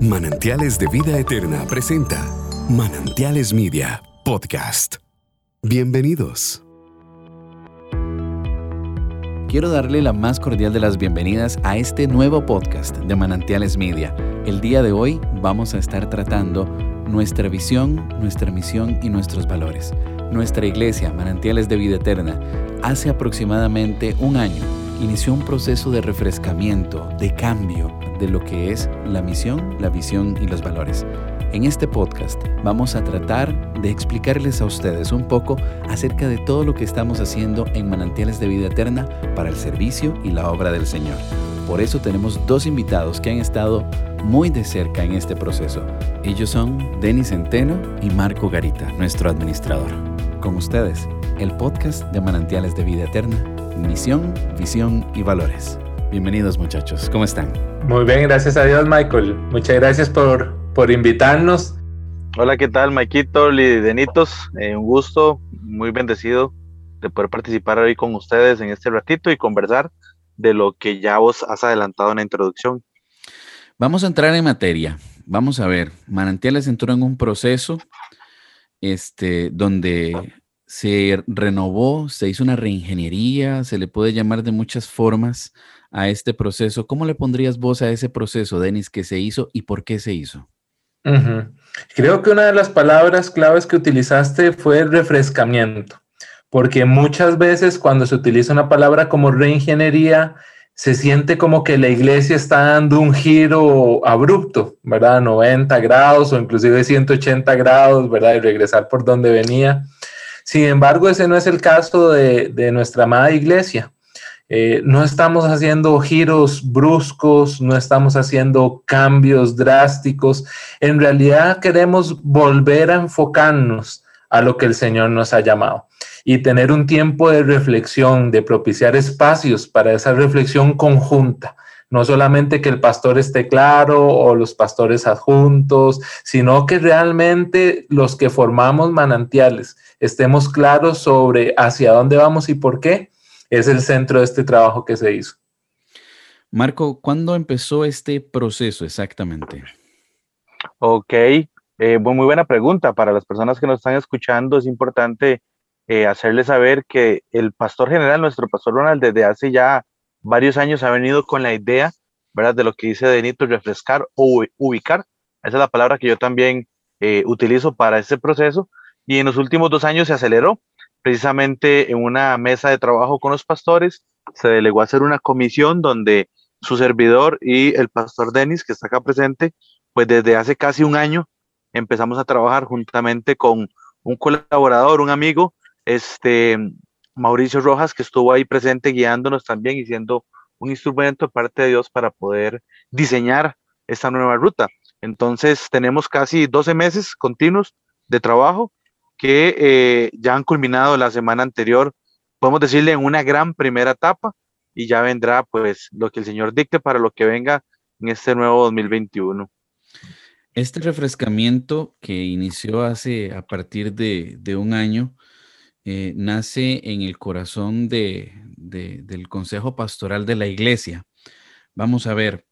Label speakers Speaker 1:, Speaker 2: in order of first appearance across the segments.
Speaker 1: Manantiales de Vida Eterna presenta Manantiales Media Podcast. Bienvenidos.
Speaker 2: Quiero darle la más cordial de las bienvenidas a este nuevo podcast de Manantiales Media. El día de hoy vamos a estar tratando nuestra visión, nuestra misión y nuestros valores. Nuestra iglesia, Manantiales de Vida Eterna, hace aproximadamente un año inició un proceso de refrescamiento, de cambio de lo que es la misión, la visión y los valores. En este podcast vamos a tratar de explicarles a ustedes un poco acerca de todo lo que estamos haciendo en Manantiales de Vida Eterna para el servicio y la obra del Señor. Por eso tenemos dos invitados que han estado muy de cerca en este proceso. Ellos son Denis Centeno y Marco Garita, nuestro administrador. Con ustedes, el podcast de Manantiales de Vida Eterna misión, visión y valores. Bienvenidos muchachos, ¿cómo están?
Speaker 3: Muy bien, gracias a Dios Michael. Muchas gracias por, por invitarnos.
Speaker 4: Hola, ¿qué tal Maikito, Lidenitos? Eh, un gusto, muy bendecido de poder participar hoy con ustedes en este ratito y conversar de lo que ya vos has adelantado en la introducción.
Speaker 2: Vamos a entrar en materia. Vamos a ver, Manantiales entró en un proceso este, donde se renovó, se hizo una reingeniería, se le puede llamar de muchas formas a este proceso. ¿Cómo le pondrías vos a ese proceso, Denis, que se hizo y por qué se hizo?
Speaker 3: Creo que una de las palabras claves que utilizaste fue refrescamiento, porque muchas veces cuando se utiliza una palabra como reingeniería, se siente como que la iglesia está dando un giro abrupto, ¿verdad? 90 grados o inclusive 180 grados, ¿verdad? Y regresar por donde venía. Sin embargo, ese no es el caso de, nuestra amada iglesia. Eh, no estamos haciendo giros bruscos, no estamos haciendo cambios drásticos. En realidad queremos volver a enfocarnos a lo que el Señor nos ha llamado y tener un tiempo de reflexión, de propiciar espacios para esa reflexión conjunta. No solamente que el pastor esté claro o los pastores adjuntos, sino que realmente los que formamos manantiales estemos claros sobre hacia dónde vamos y por qué, es el centro de este trabajo que se hizo.
Speaker 2: Marco, ¿cuándo empezó este proceso exactamente?
Speaker 4: Ok, eh, muy buena pregunta. Para las personas que nos están escuchando, es importante eh, hacerles saber que el pastor general, nuestro pastor Ronald, desde hace ya varios años ha venido con la idea, ¿verdad? De lo que dice Denito, refrescar o ubicar. Esa es la palabra que yo también eh, utilizo para este proceso y en los últimos dos años se aceleró. Precisamente en una mesa de trabajo con los pastores se delegó a hacer una comisión donde su servidor y el pastor Denis, que está acá presente, pues desde hace casi un año empezamos a trabajar juntamente con un colaborador, un amigo, este Mauricio Rojas, que estuvo ahí presente guiándonos también y siendo un instrumento de parte de Dios para poder diseñar esta nueva ruta. Entonces tenemos casi 12 meses continuos de trabajo que eh, ya han culminado la semana anterior, podemos decirle en una gran primera etapa y ya vendrá pues lo que el Señor dicte para lo que venga en este nuevo 2021.
Speaker 2: Este refrescamiento que inició hace a partir de, un año, eh, nace en el corazón de, del Consejo Pastoral de la Iglesia. Vamos a ver,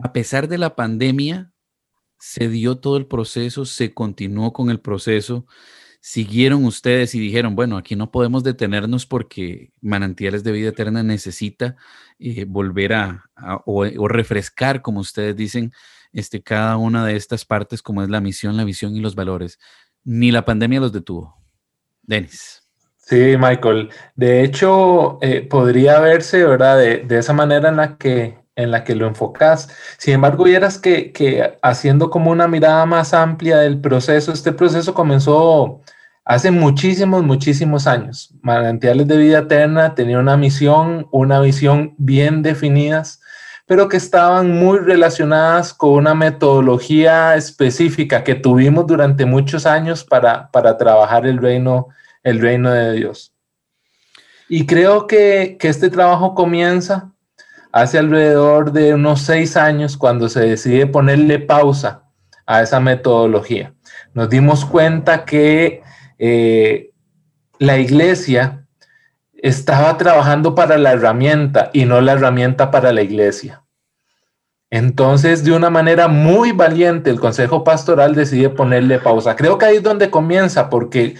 Speaker 2: a pesar de la pandemia, se dio todo el proceso, se continuó con el proceso, siguieron ustedes y dijeron, bueno, aquí no podemos detenernos porque Manantiales de Vida Eterna necesita eh, volver a, o, refrescar, como ustedes dicen, este, cada una de estas partes, como es la misión, la visión y los valores. Ni la pandemia los detuvo. Denis.
Speaker 3: Sí, Michael. De hecho, eh, podría verse, ¿verdad? De, de, esa manera en la que en la que lo enfocas. Sin embargo, vieras que, que haciendo como una mirada más amplia del proceso, este proceso comenzó hace muchísimos, muchísimos años. Manantiales de Vida Eterna tenía una misión, una visión bien definidas, pero que estaban muy relacionadas con una metodología específica que tuvimos durante muchos años para, para trabajar el reino, el reino de Dios. Y creo que, que este trabajo comienza hace alrededor de unos seis años cuando se decide ponerle pausa a esa metodología. Nos dimos cuenta que eh, la iglesia estaba trabajando para la herramienta y no la herramienta para la iglesia. Entonces, de una manera muy valiente, el Consejo Pastoral decide ponerle pausa. Creo que ahí es donde comienza, porque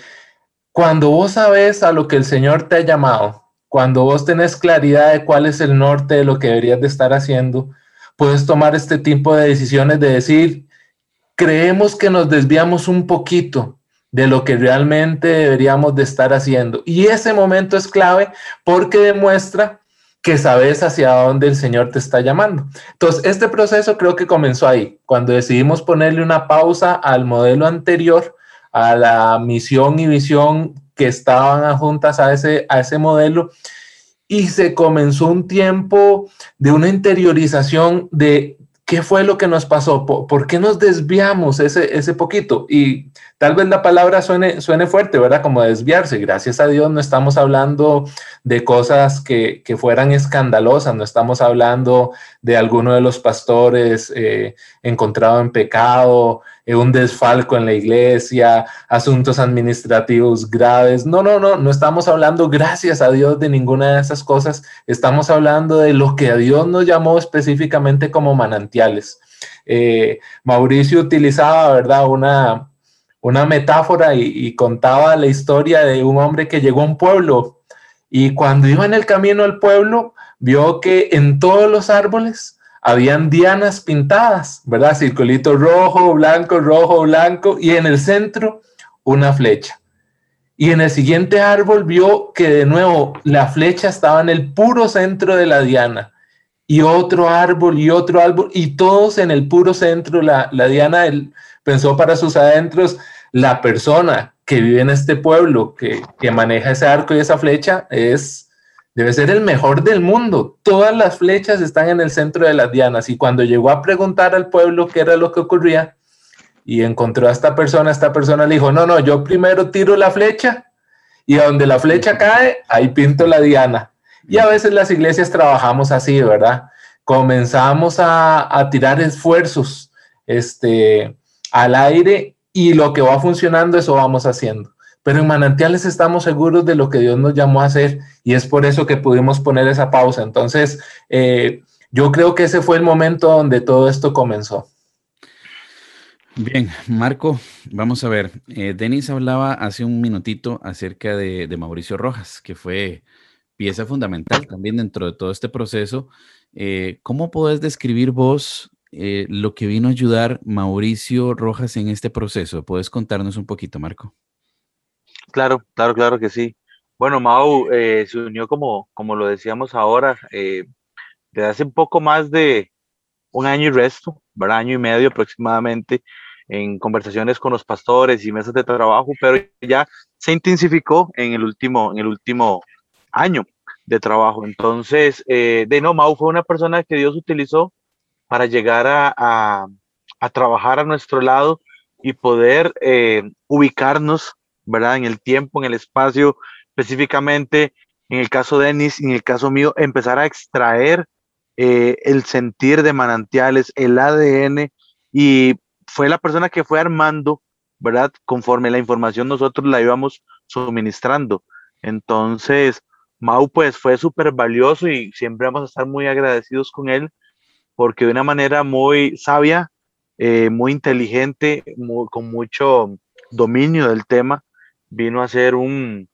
Speaker 3: cuando vos sabes a lo que el Señor te ha llamado, cuando vos tenés claridad de cuál es el norte de lo que deberías de estar haciendo, puedes tomar este tipo de decisiones de decir, creemos que nos desviamos un poquito de lo que realmente deberíamos de estar haciendo. Y ese momento es clave porque demuestra que sabes hacia dónde el Señor te está llamando. Entonces, este proceso creo que comenzó ahí, cuando decidimos ponerle una pausa al modelo anterior, a la misión y visión que estaban juntas a ese, a ese modelo, y se comenzó un tiempo de una interiorización de qué fue lo que nos pasó, por, qué nos desviamos ese, ese poquito. Y Tal vez la palabra suene, suene fuerte, ¿verdad? Como desviarse. Gracias a Dios no estamos hablando de cosas que, fueran escandalosas, no estamos hablando de alguno de los pastores eh, encontrado en pecado, un desfalco en la iglesia, asuntos administrativos graves. No, no, no, no estamos hablando, gracias a Dios, de ninguna de esas cosas. Estamos hablando de lo que a Dios nos llamó específicamente como manantiales. Eh, Mauricio utilizaba, ¿verdad? Una, una metáfora y, contaba la historia de un hombre que llegó a un pueblo y cuando iba en el camino al pueblo vio que en todos los árboles habían dianas pintadas, ¿verdad? Circulito rojo, blanco, rojo, blanco y en el centro una flecha. Y en el siguiente árbol vio que de nuevo la flecha estaba en el puro centro de la diana. Y otro árbol y otro árbol y todos en el puro centro. La, la diana él pensó para sus adentros, la persona que vive en este pueblo, que, maneja ese arco y esa flecha, es, debe ser el mejor del mundo. Todas las flechas están en el centro de las dianas. Y cuando llegó a preguntar al pueblo qué era lo que ocurría, y encontró a esta persona, esta persona le dijo, no, no, yo primero tiro la flecha y a donde la flecha cae, ahí pinto la diana. Y a veces las iglesias trabajamos así, ¿verdad? Comenzamos a, a tirar esfuerzos este, al aire y lo que va funcionando, eso vamos haciendo. Pero en manantiales estamos seguros de lo que Dios nos llamó a hacer y es por eso que pudimos poner esa pausa. Entonces, eh, yo creo que ese fue el momento donde todo esto comenzó.
Speaker 2: Bien, Marco, vamos a ver. Eh, Denis hablaba hace un minutito acerca de, Mauricio Rojas, que fue pieza fundamental también dentro de todo este proceso. Eh, ¿Cómo podés describir vos lo que vino a ayudar Mauricio Rojas en este proceso. ¿Puedes contarnos un poquito, Marco?
Speaker 4: Claro, claro, claro que sí. Bueno, Mau eh, se unió como, como lo decíamos ahora, eh, desde hace un poco más de un año y resto, ¿verdad? año y medio aproximadamente, en conversaciones con los pastores y mesas de trabajo, pero ya se intensificó en el último, en el último año de trabajo. Entonces, de no, Mau fue una persona que Dios utilizó para llegar a, trabajar a nuestro lado y poder eh, ubicarnos, ¿verdad? En el tiempo, en el espacio, específicamente en el caso de Denis, en el caso mío, empezar a extraer eh, el sentir de manantiales, el ADN, y fue la persona que fue armando, ¿verdad? Conforme la información nosotros la íbamos suministrando. Entonces, Mau pues fue súper valioso y siempre vamos a estar muy agradecidos con él porque de una manera muy sabia, eh, muy inteligente, con mucho dominio del tema, vino a ser un,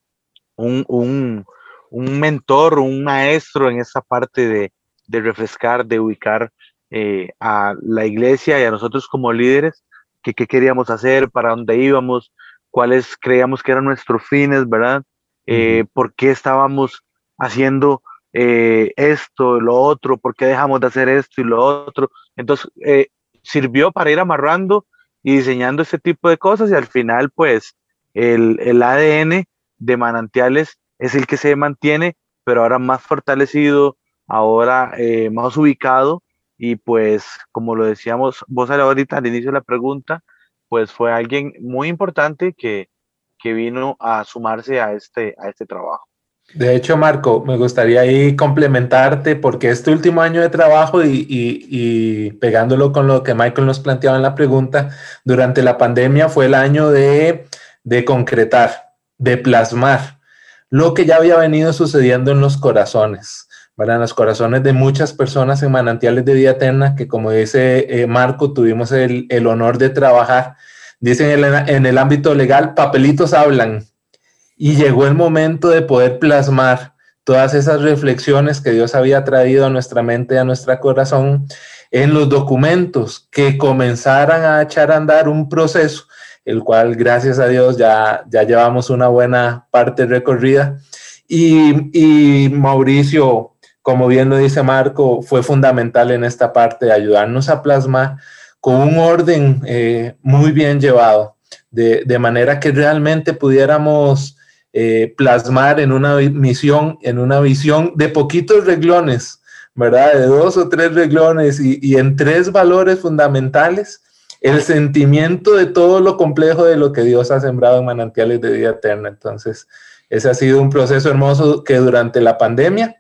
Speaker 4: un, mentor, un maestro en esa parte de, refrescar, de ubicar eh, a la iglesia y a nosotros como líderes, qué queríamos hacer, para dónde íbamos, cuáles creíamos que eran nuestros fines, ¿verdad? Eh, ¿Por qué estábamos haciendo eh, esto, lo otro, por qué dejamos de hacer esto y lo otro. Entonces, sirvió para ir amarrando y diseñando este tipo de cosas y al final, pues, el, el ADN de manantiales es el que se mantiene, pero ahora más fortalecido, ahora eh, más ubicado y pues, como lo decíamos vos ahorita al inicio de la pregunta, pues fue alguien muy importante que, que vino a sumarse a este, a este trabajo.
Speaker 3: De hecho, Marco, me gustaría ahí complementarte porque este último año de trabajo y, pegándolo con lo que Michael nos planteaba en la pregunta, durante la pandemia fue el año de, de concretar, de plasmar lo que ya había venido sucediendo en los corazones. ¿verdad? en los corazones de muchas personas en manantiales de vida eterna, que como dice eh, Marco, tuvimos el, el, honor de trabajar. Dicen en el, en el ámbito legal, papelitos hablan. Y llegó el momento de poder plasmar todas esas reflexiones que Dios había traído a nuestra mente a nuestro corazón en los documentos que comenzaran a echar a andar un proceso, el cual gracias a Dios ya, ya llevamos una buena parte recorrida. Y, Mauricio, como bien lo dice Marco, fue fundamental en esta parte de ayudarnos a plasmar con un orden eh, muy bien llevado, de, de manera que realmente pudiéramos eh, plasmar en una misión, en una visión de poquitos reglones, ¿verdad? De dos o tres reglones y, en tres valores fundamentales, el sentimiento de todo lo complejo de lo que Dios ha sembrado en manantiales de vida eterna. Entonces, ese ha sido un proceso hermoso que durante la pandemia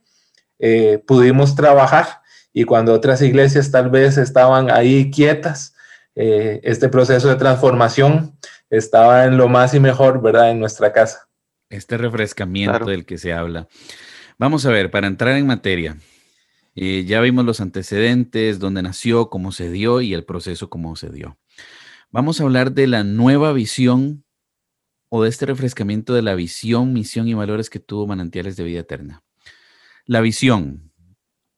Speaker 3: eh, pudimos trabajar y cuando otras iglesias tal vez estaban ahí quietas, eh, este proceso de transformación estaba en lo más y mejor, ¿verdad? En nuestra casa.
Speaker 2: Este refrescamiento del que se habla. Vamos a ver, para entrar en materia, eh, ya vimos los antecedentes, dónde nació, cómo se dio y el proceso cómo se dio. Vamos a hablar de la nueva visión o de este refrescamiento de la visión, misión y valores que tuvo Manantiales de Vida Eterna. La visión,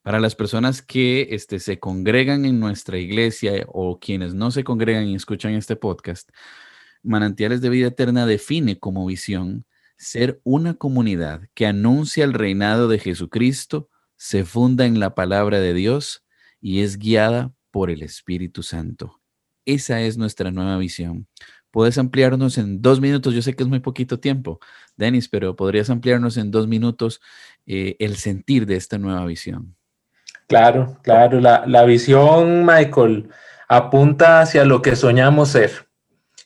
Speaker 2: para las personas que este, se congregan en nuestra iglesia o quienes no se congregan y escuchan este podcast, Manantiales de Vida Eterna define como visión ser una comunidad que anuncia el reinado de Jesucristo, se funda en la palabra de Dios y es guiada por el Espíritu Santo. Esa es nuestra nueva visión. Puedes ampliarnos en dos minutos, yo sé que es muy poquito tiempo, Denis, pero podrías ampliarnos en dos minutos eh, el sentir de esta nueva visión.
Speaker 3: Claro, claro, la, la visión, Michael, apunta hacia lo que soñamos ser.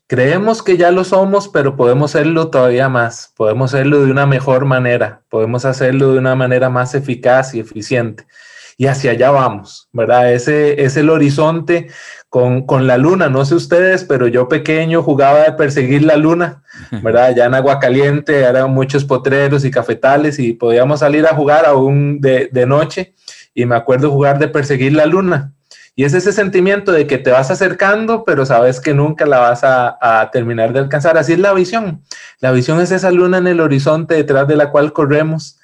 Speaker 3: Creemos que ya lo somos, pero podemos serlo todavía más, podemos hacerlo de una mejor manera, podemos hacerlo de una manera más eficaz y eficiente. Y hacia allá vamos, ¿verdad? Ese es el horizonte con, con, la luna. No sé ustedes, pero yo pequeño jugaba de perseguir la luna, ¿verdad? Ya en agua caliente eran muchos potreros y cafetales y podíamos salir a jugar aún de, de noche. Y me acuerdo jugar de perseguir la luna. Y es ese sentimiento de que te vas acercando, pero sabes que nunca la vas a, terminar de alcanzar. Así es la visión. La visión es esa luna en el horizonte detrás de la cual corremos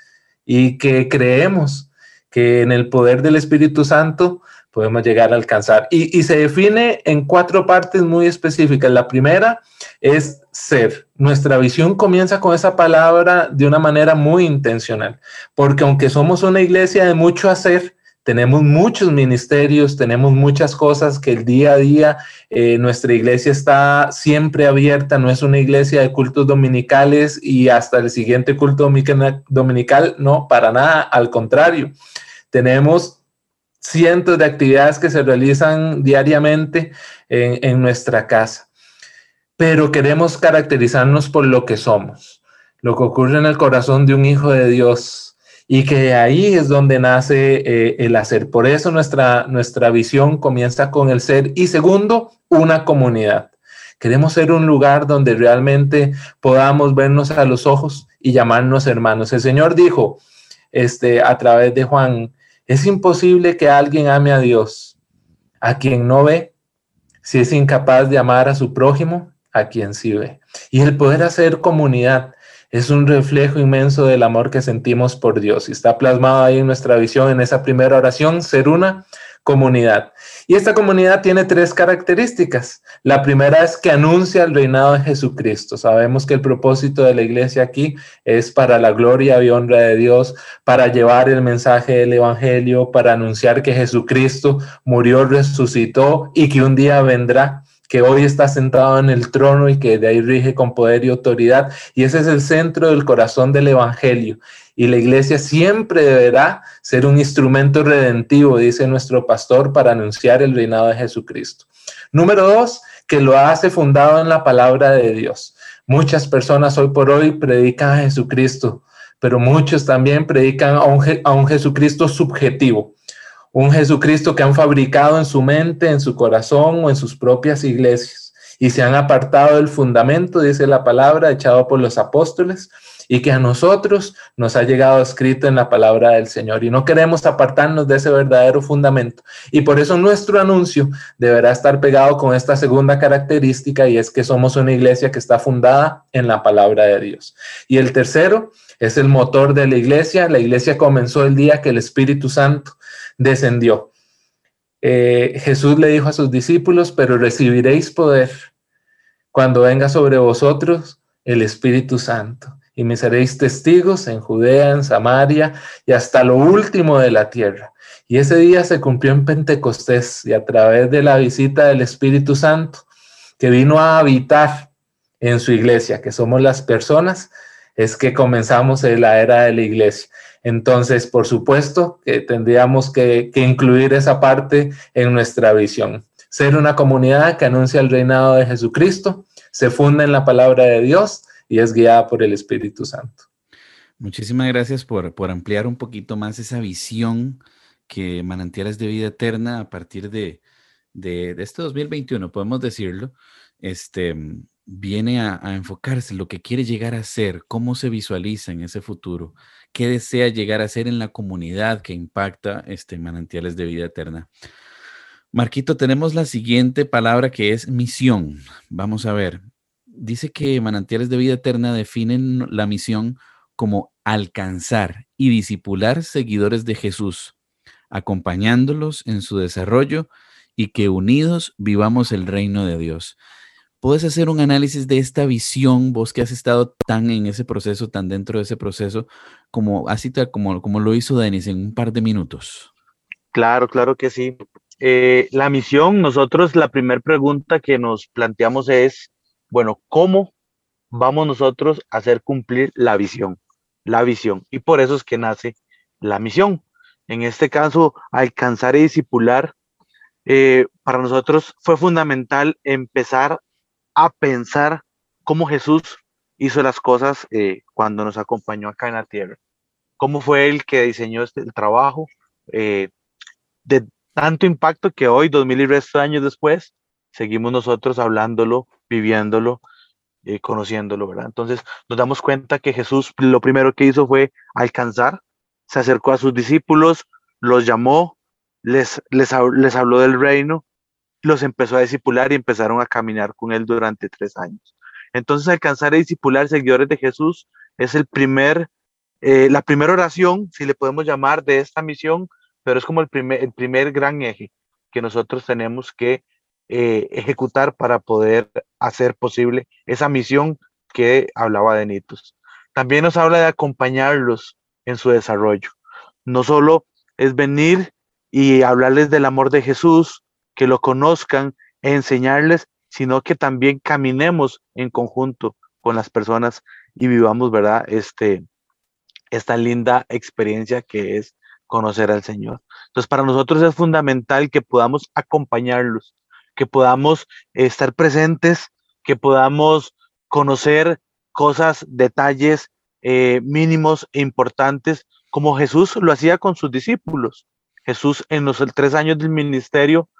Speaker 3: y que creemos que en el poder del Espíritu Santo podemos llegar a alcanzar. Y, y, se define en cuatro partes muy específicas. La primera es ser. Nuestra visión comienza con esa palabra de una manera muy intencional, porque aunque somos una iglesia de mucho hacer, tenemos muchos ministerios, tenemos muchas cosas que el día a día eh, nuestra iglesia está siempre abierta, no es una iglesia de cultos dominicales y hasta el siguiente culto dominical, no, para nada, al contrario. Tenemos cientos de actividades que se realizan diariamente en, en nuestra casa, pero queremos caracterizarnos por lo que somos, lo que ocurre en el corazón de un hijo de Dios y que ahí es donde nace eh, el hacer. Por eso nuestra, nuestra visión comienza con el ser y segundo, una comunidad. Queremos ser un lugar donde realmente podamos vernos a los ojos y llamarnos hermanos. El Señor dijo este, a través de Juan, es imposible que alguien ame a Dios, a quien no ve, si es incapaz de amar a su prójimo, a quien sí ve. Y el poder hacer comunidad es un reflejo inmenso del amor que sentimos por Dios y está plasmado ahí en nuestra visión, en esa primera oración, ser una comunidad. Y esta comunidad tiene tres características. La primera es que anuncia el reinado de Jesucristo. Sabemos que el propósito de la iglesia aquí es para la gloria y honra de Dios, para llevar el mensaje del Evangelio, para anunciar que Jesucristo murió, resucitó y que un día vendrá que hoy está sentado en el trono y que de ahí rige con poder y autoridad. Y ese es el centro del corazón del Evangelio. Y la iglesia siempre deberá ser un instrumento redentivo, dice nuestro pastor, para anunciar el reinado de Jesucristo. Número dos, que lo hace fundado en la palabra de Dios. Muchas personas hoy por hoy predican a Jesucristo, pero muchos también predican a un, a un Jesucristo subjetivo un Jesucristo que han fabricado en su mente, en su corazón o en sus propias iglesias y se han apartado del fundamento, dice la palabra, echado por los apóstoles, y que a nosotros nos ha llegado escrito en la palabra del Señor y no queremos apartarnos de ese verdadero fundamento. Y por eso nuestro anuncio deberá estar pegado con esta segunda característica y es que somos una iglesia que está fundada en la palabra de Dios. Y el tercero es el motor de la iglesia. La iglesia comenzó el día que el Espíritu Santo descendió. Eh, Jesús le dijo a sus discípulos, pero recibiréis poder cuando venga sobre vosotros el Espíritu Santo y me seréis testigos en Judea, en Samaria y hasta lo último de la tierra. Y ese día se cumplió en Pentecostés y a través de la visita del Espíritu Santo que vino a habitar en su iglesia, que somos las personas, es que comenzamos la era de la iglesia. Entonces, por supuesto que tendríamos que, incluir esa parte en nuestra visión. Ser una comunidad que anuncia el reinado de Jesucristo, se funda en la palabra de Dios, y es guiada por el Espíritu Santo.
Speaker 2: Muchísimas gracias por, por ampliar un poquito más esa visión que Manantiales de Vida Eterna a partir de, de, este 2021, podemos decirlo, este, viene a, a, enfocarse en lo que quiere llegar a ser, cómo se visualiza en ese futuro, qué desea llegar a ser en la comunidad que impacta este Manantiales de Vida Eterna. Marquito, tenemos la siguiente palabra que es misión. Vamos a ver, dice que Manantiales de Vida Eterna definen la misión como alcanzar y disipular seguidores de Jesús, acompañándolos en su desarrollo y que unidos vivamos el reino de Dios. ¿Puedes hacer un análisis de esta visión, vos que has estado tan en ese proceso, tan dentro de ese proceso, como así como, como lo hizo Denis en un par de minutos?
Speaker 4: Claro, claro que sí. Eh, la misión, nosotros la primera pregunta que nos planteamos es, bueno, ¿cómo vamos nosotros a hacer cumplir la visión? La visión. Y por eso es que nace la misión. En este caso, alcanzar y disipular, eh, para nosotros fue fundamental empezar a pensar cómo Jesús hizo las cosas eh, cuando nos acompañó acá en la tierra. Cómo fue él que diseñó este, el trabajo eh, de tanto impacto que hoy, dos mil y resto años después, seguimos nosotros hablándolo, viviéndolo, eh, conociéndolo, ¿verdad? Entonces nos damos cuenta que Jesús lo primero que hizo fue alcanzar, se acercó a sus discípulos, los llamó, les, les habló del reino, los empezó a discipular y empezaron a caminar con él durante tres años. Entonces alcanzar a discipular seguidores de Jesús es el primer, eh, la primera oración, si le podemos llamar, de esta misión, pero es como el primer, el primer gran eje que nosotros tenemos que eh, ejecutar para poder hacer posible esa misión que hablaba de Nitos. También nos habla de acompañarlos en su desarrollo. No solo es venir y hablarles del amor de Jesús, que lo conozcan, enseñarles, sino que también caminemos en conjunto con las personas y vivamos, ¿verdad? Este, esta linda experiencia que es conocer al Señor. Entonces, para nosotros es fundamental que podamos acompañarlos, que podamos estar presentes, que podamos conocer cosas, detalles eh, mínimos e importantes, como Jesús lo hacía con sus discípulos. Jesús en los tres años del ministerio,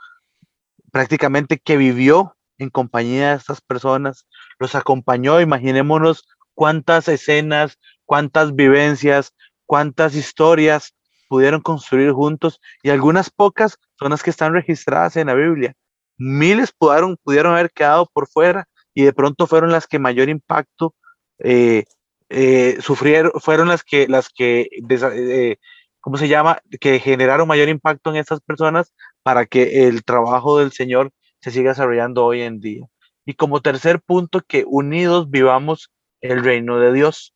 Speaker 4: prácticamente que vivió en compañía de estas personas, los acompañó, imaginémonos cuántas escenas, cuántas vivencias, cuántas historias pudieron construir juntos y algunas pocas son las que están registradas en la Biblia miles pudieron, pudieron haber quedado por fuera y de pronto fueron las que mayor impacto eh, eh, sufrieron, fueron las que, las que, eh, ¿cómo se llama? Que generaron mayor impacto en estas personas para que el trabajo del Señor se siga desarrollando hoy en día. Y como tercer punto, que unidos vivamos el reino de Dios,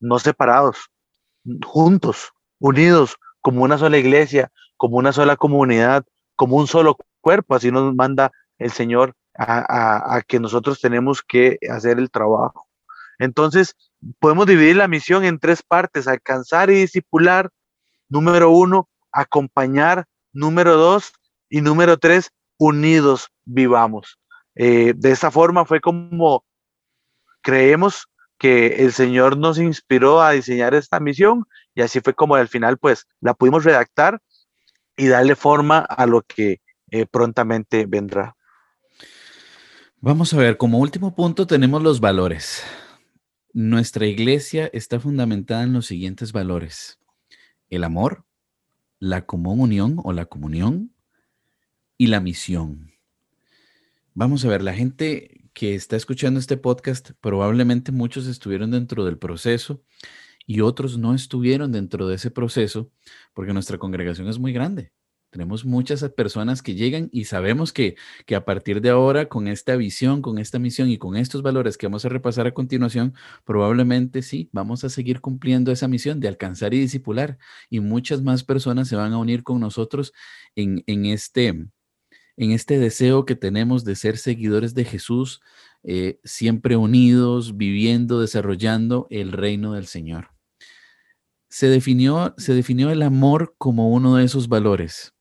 Speaker 4: no separados, juntos, unidos, como una sola iglesia, como una sola comunidad, como un solo cuerpo, así nos manda el Señor a, que nosotros tenemos que hacer el trabajo. Entonces, podemos dividir la misión en tres partes, alcanzar y discipular, número uno, acompañar, número dos, y número tres, unidos vivamos. Eh, de esta forma fue como creemos que el Señor nos inspiró a diseñar esta misión y así fue como al final pues la pudimos redactar y darle forma a lo que eh, prontamente vendrá.
Speaker 2: Vamos a ver, como último punto tenemos los valores. nuestra iglesia está fundamentada en los siguientes valores. El amor, la comunión o la comunión y la misión. Vamos a ver, la gente que está escuchando este podcast, probablemente muchos estuvieron dentro del proceso y otros no estuvieron dentro de ese proceso porque nuestra congregación es muy grande. Tenemos muchas personas que llegan y sabemos que, que a partir de ahora, con esta visión, con esta misión y con estos valores que vamos a repasar a continuación, probablemente sí, vamos a seguir cumpliendo esa misión de alcanzar y discipular. Y muchas más personas se van a unir con nosotros en, en este, en este deseo que tenemos de ser seguidores de Jesús, eh, siempre unidos, viviendo, desarrollando el reino del Señor. Se definió, se definió el amor como uno de esos valores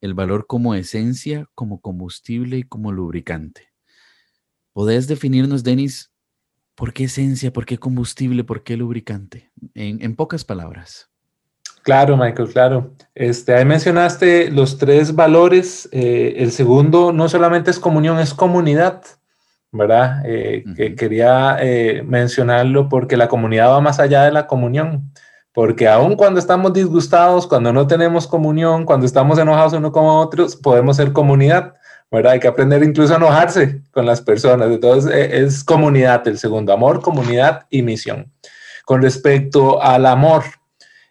Speaker 2: el valor como esencia, como combustible y como lubricante. ¿Podés definirnos, Denis, por qué esencia, por qué combustible, por qué lubricante? En, pocas palabras.
Speaker 3: Claro, Michael, claro. Este, ahí mencionaste los tres valores. Eh, el segundo no solamente es comunión, es comunidad, ¿verdad? Eh, que quería eh, mencionarlo porque la comunidad va más allá de la comunión porque aun cuando estamos disgustados, cuando no tenemos comunión, cuando estamos enojados uno con otros, podemos ser comunidad, ¿verdad? Hay que aprender incluso a enojarse con las personas. Entonces, e, es comunidad el segundo, amor, comunidad y misión. Con respecto al amor,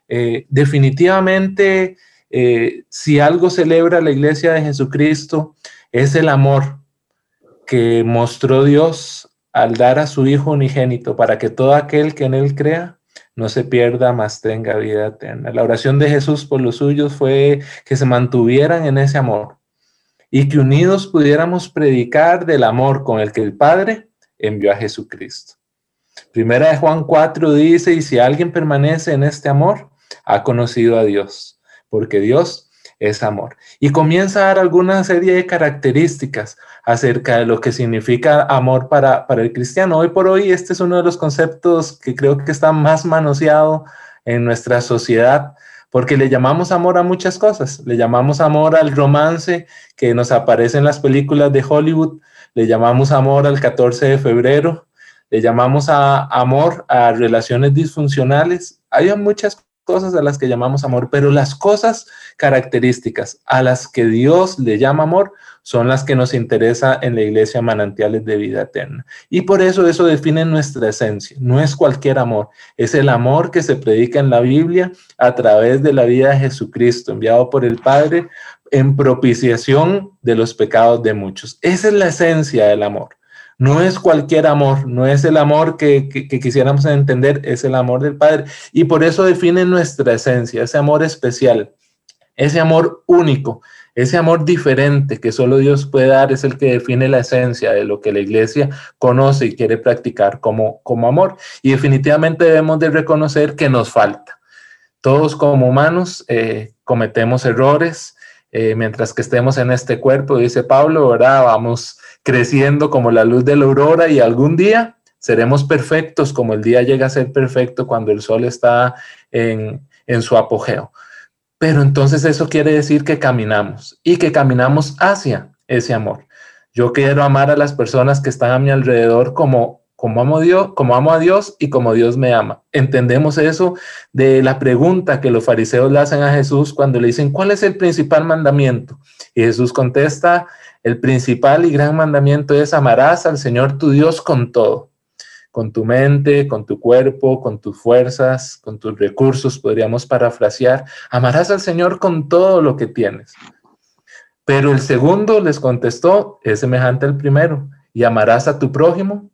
Speaker 3: eh, definitivamente, eh, si algo celebra la iglesia de Jesucristo, es el amor que mostró Dios al dar a su Hijo unigénito para que todo aquel que en Él crea no se pierda, más tenga vida eterna. La oración de Jesús por los suyos fue que se mantuvieran en ese amor y que unidos pudiéramos predicar del amor con el que el Padre envió a Jesucristo. Primera de Juan 4 dice, y si alguien permanece en este amor, ha conocido a Dios, porque Dios es amor. Y comienza a dar alguna serie de características acerca de lo que significa amor para, para el cristiano. Hoy por hoy este es uno de los conceptos que creo que está más manoseado en nuestra sociedad porque le llamamos amor a muchas cosas. Le llamamos amor al romance que nos aparece en las películas de Hollywood, le llamamos amor al 14 de febrero, le llamamos a amor a relaciones disfuncionales. Hay muchas cosas a las que llamamos amor, pero las cosas características a las que Dios le llama amor son las que nos interesa en la iglesia manantiales de vida eterna. Y por eso eso define nuestra esencia. No es cualquier amor, es el amor que se predica en la Biblia a través de la vida de Jesucristo, enviado por el Padre en propiciación de los pecados de muchos. Esa es la esencia del amor. No es cualquier amor, no es el amor que, quisiéramos entender, es el amor del Padre. Y por eso define nuestra esencia, ese amor especial, ese amor único, ese amor diferente que solo Dios puede dar es el que define la esencia de lo que la iglesia conoce y quiere practicar como, como amor. Y definitivamente debemos de reconocer que nos falta. Todos como humanos eh, cometemos errores, eh, mientras que estemos en este cuerpo, dice Pablo, ¿verdad? Vamos creciendo como la luz de la aurora y algún día seremos perfectos como el día llega a ser perfecto cuando el sol está en, en su apogeo. Pero entonces eso quiere decir que caminamos y que caminamos hacia ese amor. Yo quiero amar a las personas que están a mi alrededor como como amo, Dios, como amo a Dios y como Dios me ama. Entendemos eso de la pregunta que los fariseos le hacen a Jesús cuando le dicen, ¿cuál es el principal mandamiento? Y Jesús contesta, el principal y gran mandamiento es amarás al Señor tu Dios con todo, con tu mente, con tu cuerpo, con tus fuerzas, con tus recursos, podríamos parafrasear. Amarás al Señor con todo lo que tienes. Pero el segundo les contestó, es semejante al primero, y amarás a tu prójimo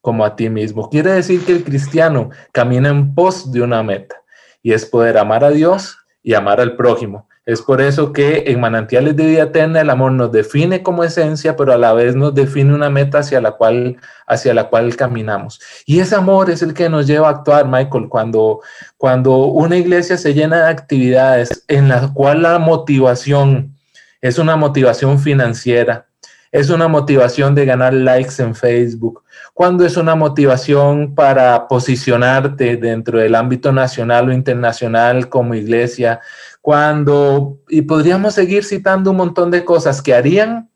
Speaker 3: como a ti mismo. Quiere decir que el cristiano camina en pos de una meta, y es poder amar a Dios y amar al prójimo. Es por eso que en Manantiales de Vida Eterna el amor nos define como esencia, pero a la vez nos define una meta hacia la cual, hacia la cual caminamos. Y ese amor es el que nos lleva a actuar, Michael, cuando, cuando una iglesia se llena de actividades en la cual la motivación es una motivación financiera, es una motivación de ganar likes en Facebook, cuando es una motivación para posicionarte dentro del ámbito nacional o internacional como iglesia, cuando, y podríamos seguir citando un montón de cosas que harían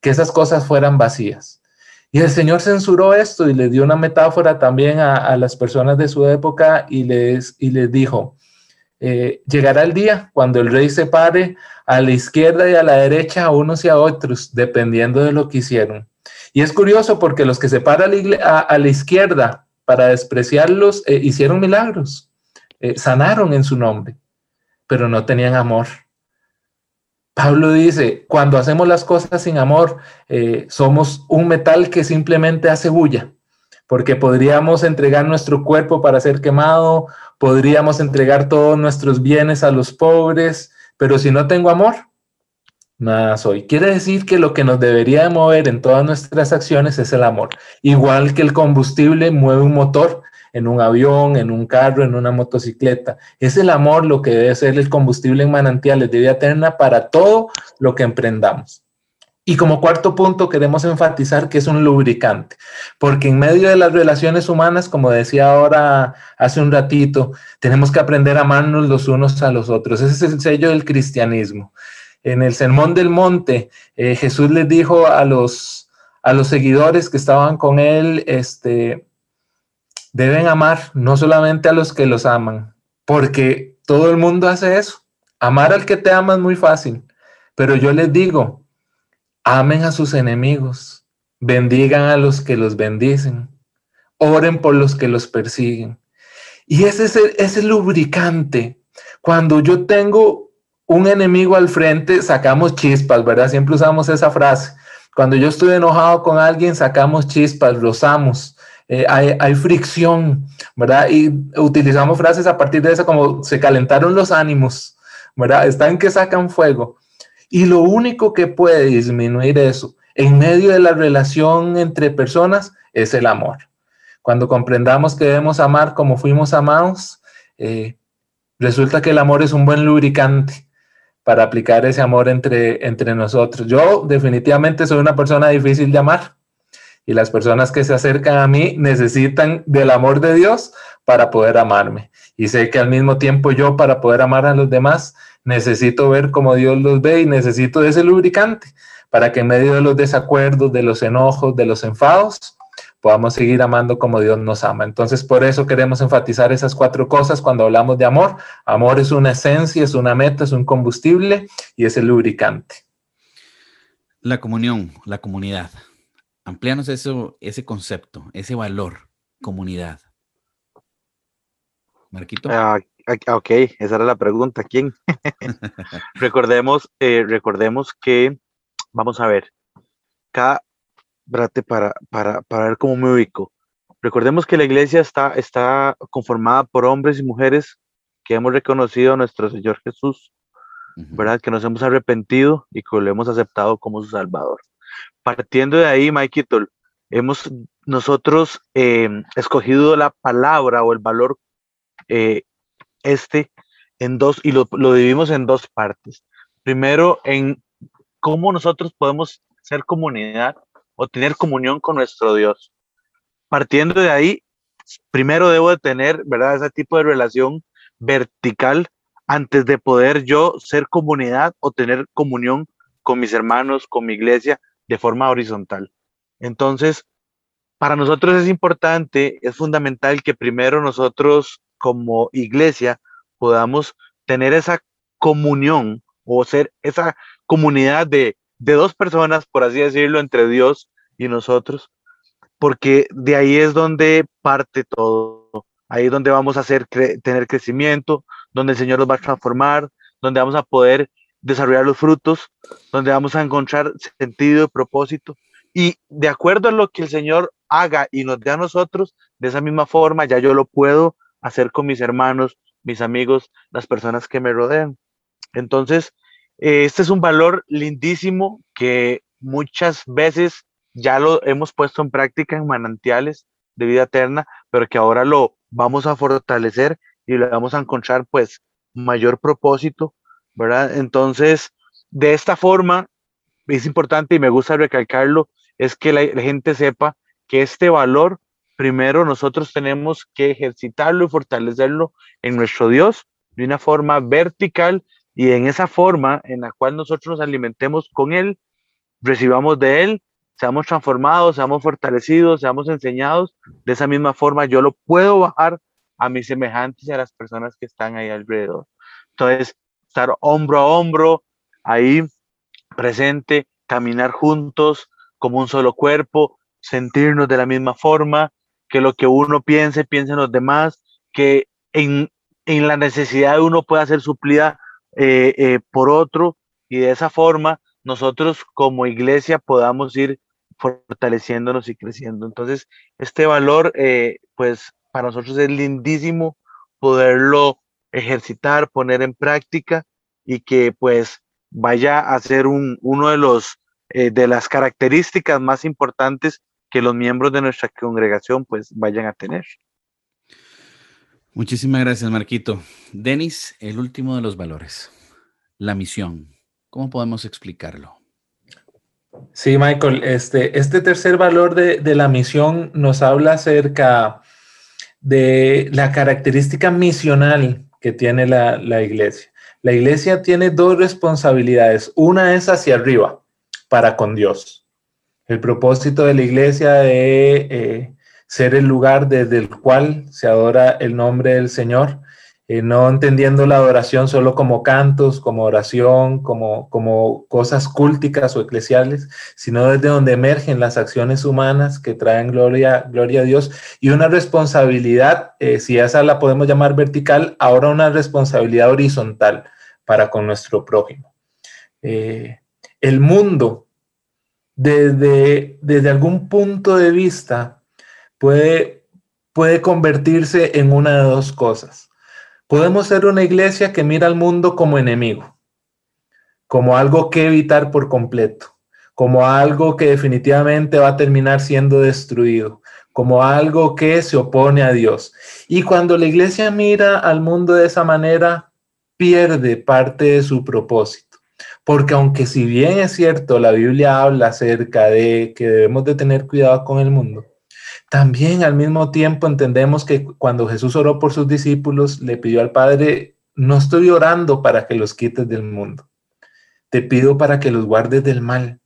Speaker 3: que esas cosas fueran vacías. Y el Señor censuró esto y le dio una metáfora también a, las personas de su época y les, y les dijo, eh, llegará el día cuando el rey se pare a la izquierda y a la derecha a unos y a otros, dependiendo de lo que hicieron. Y es curioso porque los que se paran a, la izquierda para despreciarlos eh, hicieron milagros, eh, sanaron en su nombre, pero no tenían amor. Pablo dice, cuando hacemos las cosas sin amor, somos un metal que simplemente hace bulla, porque podríamos entregar nuestro cuerpo para ser quemado podríamos entregar todos nuestros bienes a los pobres, pero si no tengo amor, nada soy. Quiere decir que lo que nos debería mover en todas nuestras acciones es el amor. Igual que el combustible mueve un motor en un avión, en un carro, en una motocicleta. Es el amor lo que debe ser el combustible en manantiales de vida eterna para todo lo que emprendamos. Y como cuarto punto queremos enfatizar que es un lubricante, porque en medio de las relaciones humanas, como decía ahora hace un ratito, tenemos que aprender a amarnos los unos a los otros. Ese es el sello del cristianismo. En el Sermón del Monte, eh, Jesús les dijo a los, a los seguidores que estaban con él, este, deben amar no solamente a los que los aman, porque todo el mundo hace eso. Amar al que te ama es muy fácil, pero yo les digo, Amen a sus enemigos, bendigan a los que los bendicen, oren por los que los persiguen. Y ese es el, lubricante. Cuando yo tengo un enemigo al frente, sacamos chispas, ¿verdad? Siempre usamos esa frase. Cuando yo estoy enojado con alguien, sacamos chispas, rozamos. Eh, hay, hay, fricción, ¿verdad? Y utilizamos frases a partir de eso como se calentaron los ánimos, ¿verdad? Están que sacan fuego. Y lo único que puede disminuir eso en medio de la relación entre personas es el amor. Cuando comprendamos que debemos amar como fuimos amados, eh, resulta que el amor es un buen lubricante para aplicar ese amor entre, entre nosotros. Yo definitivamente soy una persona difícil de amar y las personas que se acercan a mí necesitan del amor de Dios para poder amarme. Y sé que al mismo tiempo yo para poder amar a los demás necesito ver cómo Dios los ve y necesito ese lubricante para que en medio de los desacuerdos, de los enojos, de los enfados, podamos seguir amando como Dios nos ama. Entonces, por eso queremos enfatizar esas cuatro cosas cuando hablamos de amor. Amor es una esencia, es una meta, es un combustible y es el lubricante.
Speaker 2: La comunión, la comunidad. Amplianos eso, ese concepto, ese valor, comunidad.
Speaker 4: Marquito. Ah, ok, esa era la pregunta. ¿Quién? recordemos, eh, recordemos que, vamos a ver, cada, para, para, para ver cómo me ubico. Recordemos que la iglesia está, está conformada por hombres y mujeres que hemos reconocido a nuestro Señor Jesús, ¿verdad? Que nos hemos arrepentido y que lo hemos aceptado como su Salvador. Partiendo de ahí, Mike hemos nosotros eh, escogido la palabra o el valor eh, este en dos, y lo, lo dividimos en dos partes. Primero, en cómo nosotros podemos ser comunidad o tener comunión con nuestro Dios. Partiendo de ahí, primero debo de tener, ¿verdad? Ese tipo de relación vertical antes de poder yo ser comunidad o tener comunión con mis hermanos, con mi iglesia, de forma horizontal. Entonces, para nosotros es importante, es fundamental que primero nosotros como iglesia podamos tener esa comunión o ser esa comunidad de, dos personas, por así decirlo, entre Dios y nosotros, porque de ahí es donde parte todo. Ahí es donde vamos a hacer tener crecimiento, donde el Señor nos va a transformar, donde vamos a poder desarrollar los frutos, donde vamos a encontrar sentido y propósito. Y de acuerdo a lo que el Señor haga y nos dé a nosotros, de esa misma forma ya yo lo puedo hacer con mis hermanos, mis amigos, las personas que me rodean. Entonces, eh, este es un valor lindísimo que muchas veces ya lo hemos puesto en práctica en manantiales de vida eterna, pero que ahora lo vamos a fortalecer y le vamos a encontrar pues mayor propósito, ¿verdad? Entonces, de esta forma, es importante y me gusta recalcarlo, es que la gente sepa que este valor primero nosotros tenemos que ejercitarlo y fortalecerlo en nuestro Dios de una forma vertical y en esa forma en la cual nosotros nos alimentemos con Él, recibamos de Él seamos transformados, seamos fortalecidos, seamos enseñados. De esa misma forma yo lo puedo bajar a mis semejantes y a las personas que están ahí alrededor. Entonces, estar hombro a hombro, ahí presente, caminar juntos como un solo cuerpo, sentirnos de la misma forma, que lo que uno piense, piensen los demás, que en, la necesidad de uno pueda ser suplida eh, eh, por otro y de esa forma nosotros como iglesia podamos ir fortaleciéndonos y creciendo. Entonces, este valor, eh, pues para nosotros es lindísimo poderlo ejercitar, poner en práctica y que pues vaya a ser un, uno de los de las características más importantes que los miembros de nuestra congregación pues vayan a tener.
Speaker 2: Muchísimas gracias, Marquito. Denis, el último de los valores, la misión. ¿Cómo podemos explicarlo?
Speaker 3: Sí, Michael, este, este tercer valor de, de la misión nos habla acerca de la característica misional que tiene la, la iglesia. La iglesia tiene dos responsabilidades. Una es hacia arriba, para con Dios el propósito de la iglesia de eh, ser el lugar desde el cual se adora el nombre del Señor, eh, no entendiendo la adoración solo como cantos, como oración, como, como cosas cúlticas o eclesiales, sino desde donde emergen las acciones humanas que traen gloria, gloria a Dios y una responsabilidad, eh, si esa la podemos llamar vertical, ahora una responsabilidad horizontal para con nuestro prójimo. el mundo desde, desde algún punto de vista puede, puede convertirse en una de dos cosas. Podemos ser una iglesia que mira al mundo como enemigo, como algo que evitar por completo, como algo que definitivamente va a terminar siendo destruido, como algo que se opone a Dios. Y cuando la iglesia mira al mundo de esa manera, pierde parte de su propósito. Porque aunque si bien es cierto, la Biblia habla acerca de que debemos de tener cuidado con el mundo, también al mismo tiempo entendemos que cuando Jesús oró por sus discípulos, le pidió al Padre, no estoy orando para que los quites del mundo, te pido para que los guardes del mal.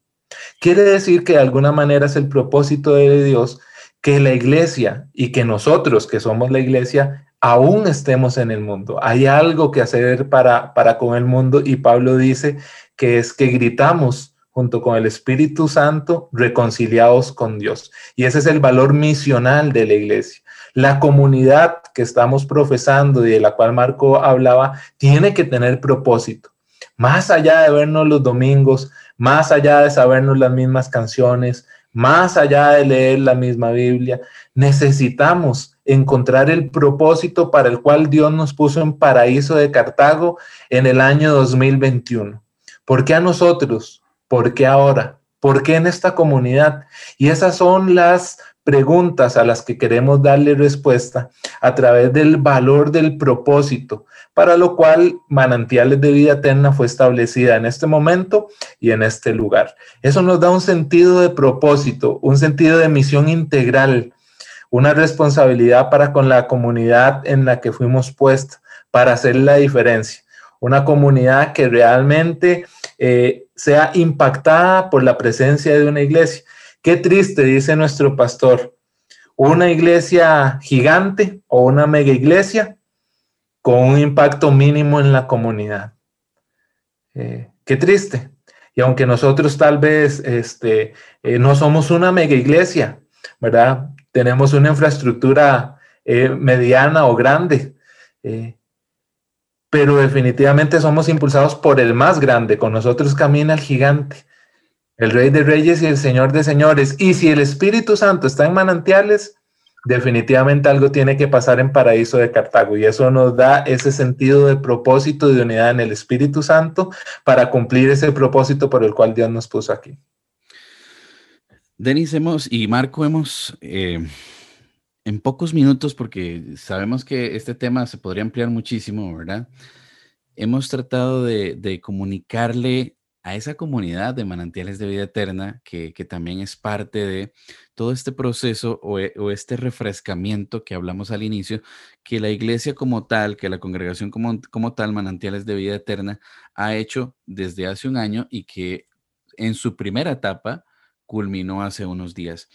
Speaker 3: Quiere decir que de alguna manera es el propósito de Dios que la iglesia y que nosotros que somos la iglesia aún estemos en el mundo. Hay algo que hacer para, para con el mundo y Pablo dice que es que gritamos junto con el Espíritu Santo reconciliados con Dios. Y ese es el valor misional de la iglesia. La comunidad que estamos profesando y de la cual Marco hablaba tiene que tener propósito. Más allá de vernos los domingos, más allá de sabernos las mismas canciones, más allá de leer la misma Biblia, necesitamos encontrar el propósito para el cual Dios nos puso en paraíso de Cartago en el año 2021. ¿Por qué a nosotros? ¿Por qué ahora? ¿Por qué en esta comunidad? Y esas son las preguntas a las que queremos darle respuesta a través del valor del propósito, para lo cual Manantiales de Vida Eterna fue establecida en este momento y en este lugar. Eso nos da un sentido de propósito, un sentido de misión integral, una responsabilidad para con la comunidad en la que fuimos puestos para hacer la diferencia. Una comunidad que realmente eh, sea impactada por la presencia de una iglesia. Qué triste, dice nuestro pastor, una iglesia gigante o una mega iglesia con un impacto mínimo en la comunidad. Eh, qué triste. Y aunque nosotros tal vez este, eh, no somos una mega iglesia, ¿verdad? tenemos una infraestructura eh, mediana o grande, pero definitivamente somos impulsados por el más grande, con nosotros camina el gigante, el rey de reyes y el señor de señores. Y si el Espíritu Santo está en manantiales, definitivamente algo tiene que pasar en Paraíso de Cartago y eso nos da ese sentido de propósito de unidad en el Espíritu Santo para cumplir ese propósito por el cual Dios nos puso aquí.
Speaker 2: Denis hemos, y Marco hemos, eh, en pocos minutos, porque sabemos que este tema se podría ampliar muchísimo, ¿verdad? Hemos tratado de, comunicarle a esa comunidad de manantiales de vida eterna, que, también es parte de todo este proceso o, o, este refrescamiento que hablamos al inicio, que la iglesia como tal, que la congregación como, como tal, manantiales de vida eterna, ha hecho desde hace un año y que en su primera etapa culminó hace unos días.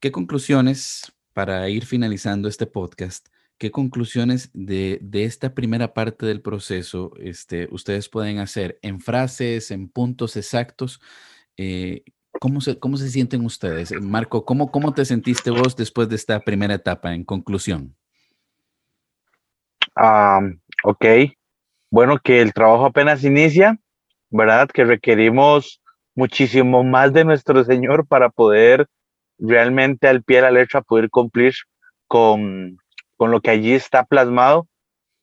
Speaker 2: ¿Qué conclusiones, para ir finalizando este podcast, qué conclusiones de, esta primera parte del proceso este, ustedes pueden hacer en frases, en puntos exactos? Eh, ¿cómo, se, ¿Cómo se sienten ustedes? Marco, ¿cómo, ¿cómo te sentiste vos después de esta primera etapa en conclusión?
Speaker 4: ok, bueno, que el trabajo apenas inicia, ¿verdad? Que requerimos muchísimo más de nuestro Señor para poder realmente al pie de la letra poder cumplir con, con lo que allí está plasmado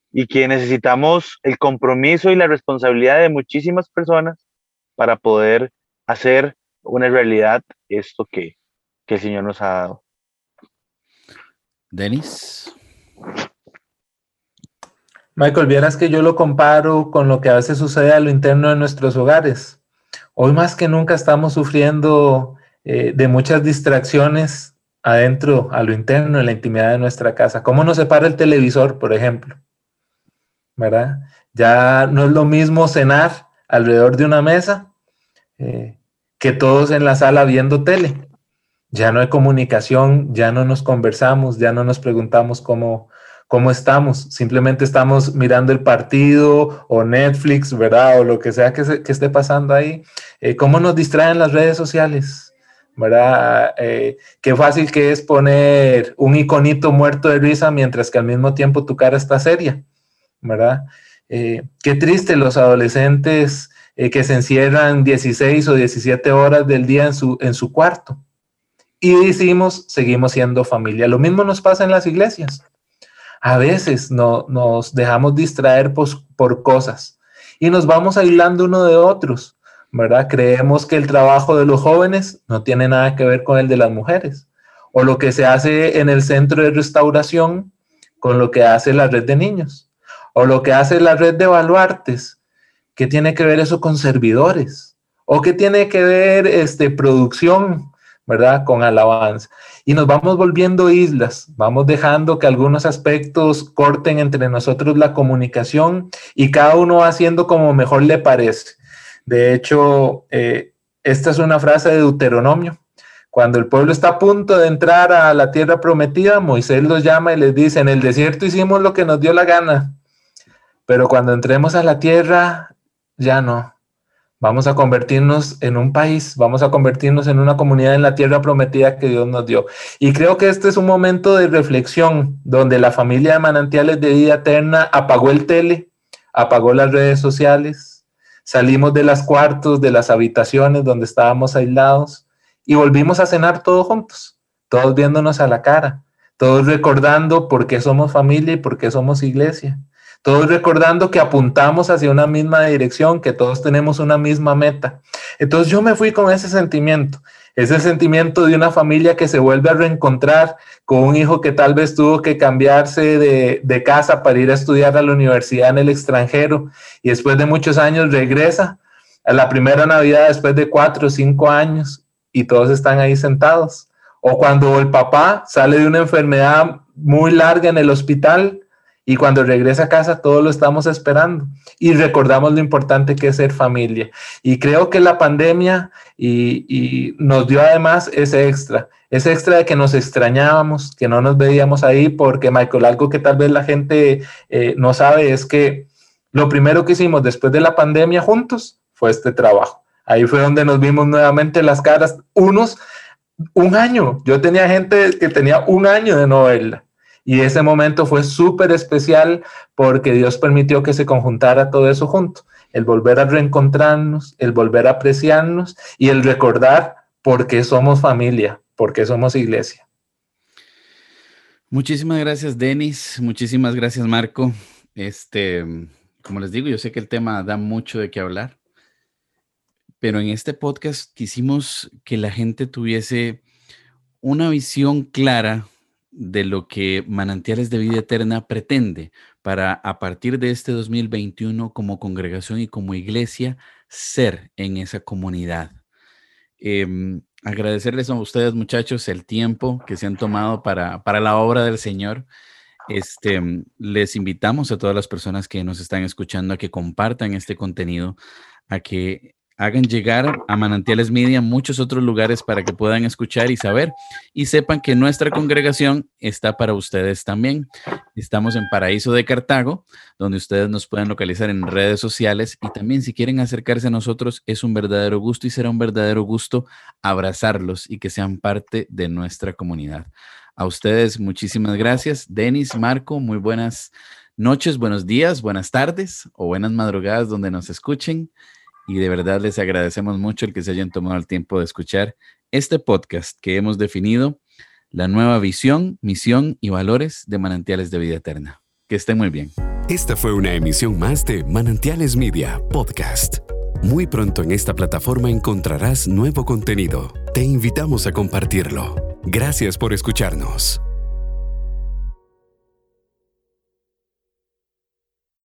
Speaker 4: y que necesitamos el compromiso y la responsabilidad de muchísimas personas para poder hacer una realidad esto que, que el Señor nos ha dado.
Speaker 2: Denis.
Speaker 3: Michael, vieras que yo lo comparo con lo que a veces sucede a lo interno de nuestros hogares. Hoy más que nunca estamos sufriendo eh, de muchas distracciones adentro, a lo interno, en la intimidad de nuestra casa. ¿Cómo nos separa el televisor, por ejemplo? ¿Verdad? Ya no es lo mismo cenar alrededor de una mesa eh, que todos en la sala viendo tele. Ya no hay comunicación, ya no nos conversamos, ya no nos preguntamos cómo, cómo estamos. Simplemente estamos mirando el partido o Netflix, ¿verdad? O lo que sea que, esté pasando ahí. Eh, ¿Cómo nos distraen las redes sociales? ¿Verdad? Eh, qué fácil que es poner un iconito muerto de risa mientras que al mismo tiempo tu cara está seria, ¿verdad? Eh, qué triste los adolescentes que se encierran 16 o 17 horas del día en su, en su cuarto. Y decimos, seguimos siendo familia. Lo mismo nos pasa en las iglesias a veces no, nos dejamos distraer por, cosas y nos vamos aislando uno de otros, ¿verdad? Creemos que el trabajo de los jóvenes no tiene nada que ver con el de las mujeres, o lo que se hace en el centro de restauración con lo que hace la red de niños, o lo que hace la red de baluartes, ¿qué tiene que ver eso con servidores? ¿O qué tiene que ver este, producción ¿verdad? Con alabanza. Y nos vamos volviendo islas, vamos dejando que algunos aspectos corten entre nosotros la comunicación y cada uno haciendo como mejor le parece. De hecho, eh, esta es una frase de Deuteronomio. Cuando el pueblo está a punto de entrar a la tierra prometida, Moisés los llama y les dice, en el desierto hicimos lo que nos dio la gana, pero cuando entremos a la tierra, ya no Vamos a convertirnos en un país, vamos a convertirnos en una comunidad en la tierra prometida que Dios nos dio. Y creo que este es un momento de reflexión donde la familia de manantiales de vida eterna apagó el tele, apagó las redes sociales, salimos de las cuartos, de las habitaciones donde estábamos aislados y volvimos a cenar todos juntos, todos viéndonos a la cara, todos recordando por qué somos familia y por qué somos iglesia todos recordando que apuntamos hacia una misma dirección, que todos tenemos una misma meta. Entonces yo me fui con ese sentimiento, ese sentimiento de una familia que se vuelve a reencontrar con un hijo que tal vez tuvo que cambiarse de, casa para ir a estudiar a la universidad en el extranjero y después de muchos años regresa a la primera Navidad después de cuatro o cinco años y todos están ahí sentados. O cuando el papá sale de una enfermedad muy larga en el hospital y cuando regresa a casa, todos lo estamos esperando y recordamos lo importante que es ser familia. Y creo que la pandemia y, nos dio además ese extra, ese extra de que nos extrañábamos, que no nos veíamos ahí, porque Michael, algo que tal vez la gente eh, no sabe es que lo primero que hicimos después de la pandemia juntos fue este trabajo. Ahí fue donde nos vimos nuevamente las caras, unos un año. Yo tenía gente que tenía un año de no verla y ese momento fue súper especial porque Dios permitió que se conjuntara todo eso junto. El volver a reencontrarnos, el volver a apreciarnos y el recordar por qué somos familia, por qué somos iglesia.
Speaker 2: Muchísimas gracias, Denis. Muchísimas gracias, Marco. Este, como les digo, yo sé que el tema da mucho de qué hablar, pero en este podcast quisimos que la gente tuviese una visión clara de lo que Manantiales de Vida Eterna pretende para a partir de este 2021 como congregación y como iglesia ser en esa comunidad. Em, agradecerles a ustedes muchachos el tiempo que se han tomado para, para la obra del Señor. Este, les invitamos a todas las personas que nos están escuchando a que compartan este contenido, a que hagan llegar a Manantiales Media muchos otros lugares para que puedan escuchar y saber y sepan que nuestra congregación está para ustedes también. Estamos en Paraíso de Cartago, donde ustedes nos pueden localizar en redes sociales y también si quieren acercarse a nosotros es un verdadero gusto y será un verdadero gusto abrazarlos y que sean parte de nuestra comunidad. A ustedes muchísimas gracias. Denis, Marco, muy buenas noches, buenos días, buenas tardes o buenas madrugadas donde nos escuchen y de verdad les agradecemos mucho el que se hayan tomado el tiempo de escuchar este podcast que hemos definido la nueva visión, misión y valores de Manantiales de Vida Eterna. Que estén muy bien.
Speaker 1: Esta fue una emisión más de Manantiales Media Podcast. Muy pronto en esta plataforma encontrarás nuevo contenido. Te invitamos a compartirlo. Gracias por escucharnos.